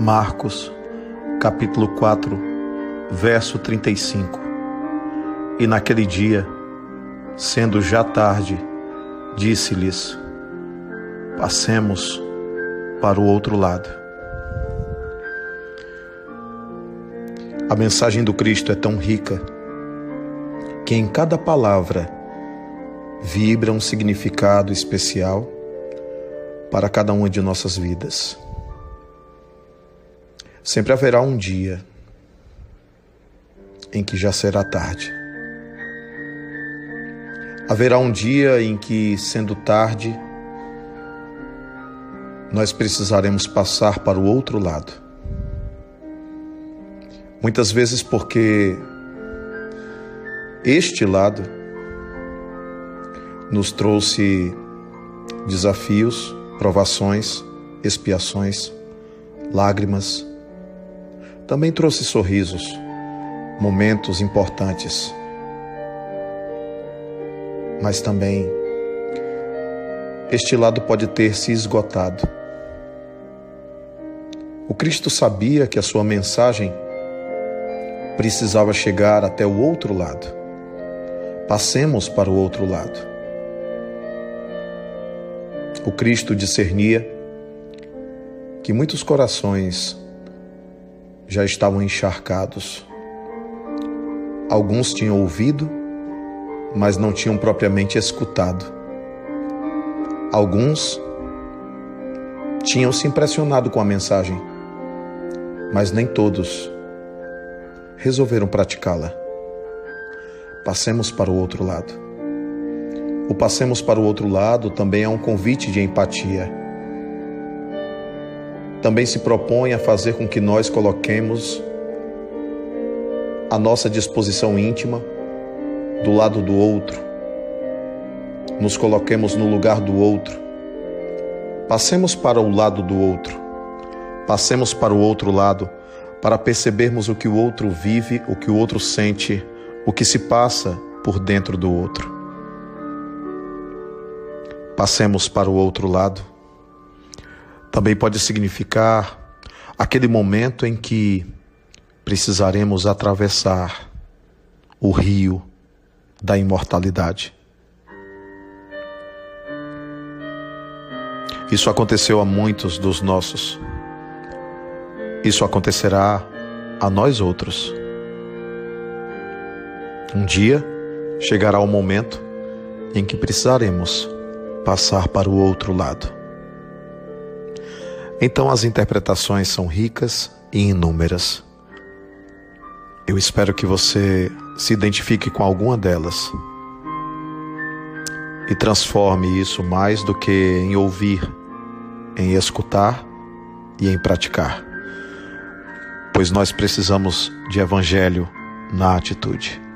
Marcos, capítulo 4, verso 35. E naquele dia, sendo já tarde, disse-lhes: Passemos para o outro lado. A mensagem do Cristo é tão rica que em cada palavra vibra um significado especial para cada uma de nossas vidas. Sempre haverá um dia em que já será tarde. Haverá um dia em que, sendo tarde, nós precisaremos passar para o outro lado. Muitas vezes porque este lado nos trouxe desafios, provações, expiações, lágrimas, também trouxe sorrisos, momentos importantes. Mas também este lado pode ter se esgotado. O Cristo sabia que a sua mensagem precisava chegar até o outro lado. Passemos para o outro lado. O Cristo discernia que muitos corações já estavam encharcados. Alguns tinham ouvido, mas não tinham propriamente escutado. Alguns tinham se impressionado com a mensagem, mas nem todos resolveram praticá-la. Passemos para o outro lado. O passemos para o outro lado também é um convite de empatia também se propõe a fazer com que nós coloquemos a nossa disposição íntima do lado do outro, nos coloquemos no lugar do outro, passemos para o lado do outro, passemos para o outro lado para percebermos o que o outro vive, o que o outro sente, o que se passa por dentro do outro. Passemos para o outro lado também pode significar aquele momento em que precisaremos atravessar o rio da imortalidade. Isso aconteceu a muitos dos nossos. Isso acontecerá a nós outros. Um dia chegará o momento em que precisaremos passar para o outro lado. Então as interpretações são ricas e inúmeras. Eu espero que você se identifique com alguma delas e transforme isso mais do que em ouvir, em escutar e em praticar. Pois nós precisamos de evangelho na atitude.